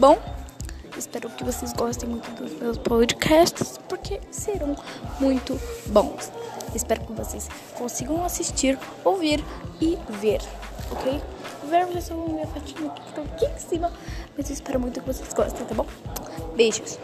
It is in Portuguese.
bom? Espero que vocês gostem muito dos meus podcasts, porque serão muito bons. Espero que vocês consigam assistir, ouvir e ver, ok? Ver vocês vão ver a que está aqui em cima, mas eu espero muito que vocês gostem, tá bom? Beijos!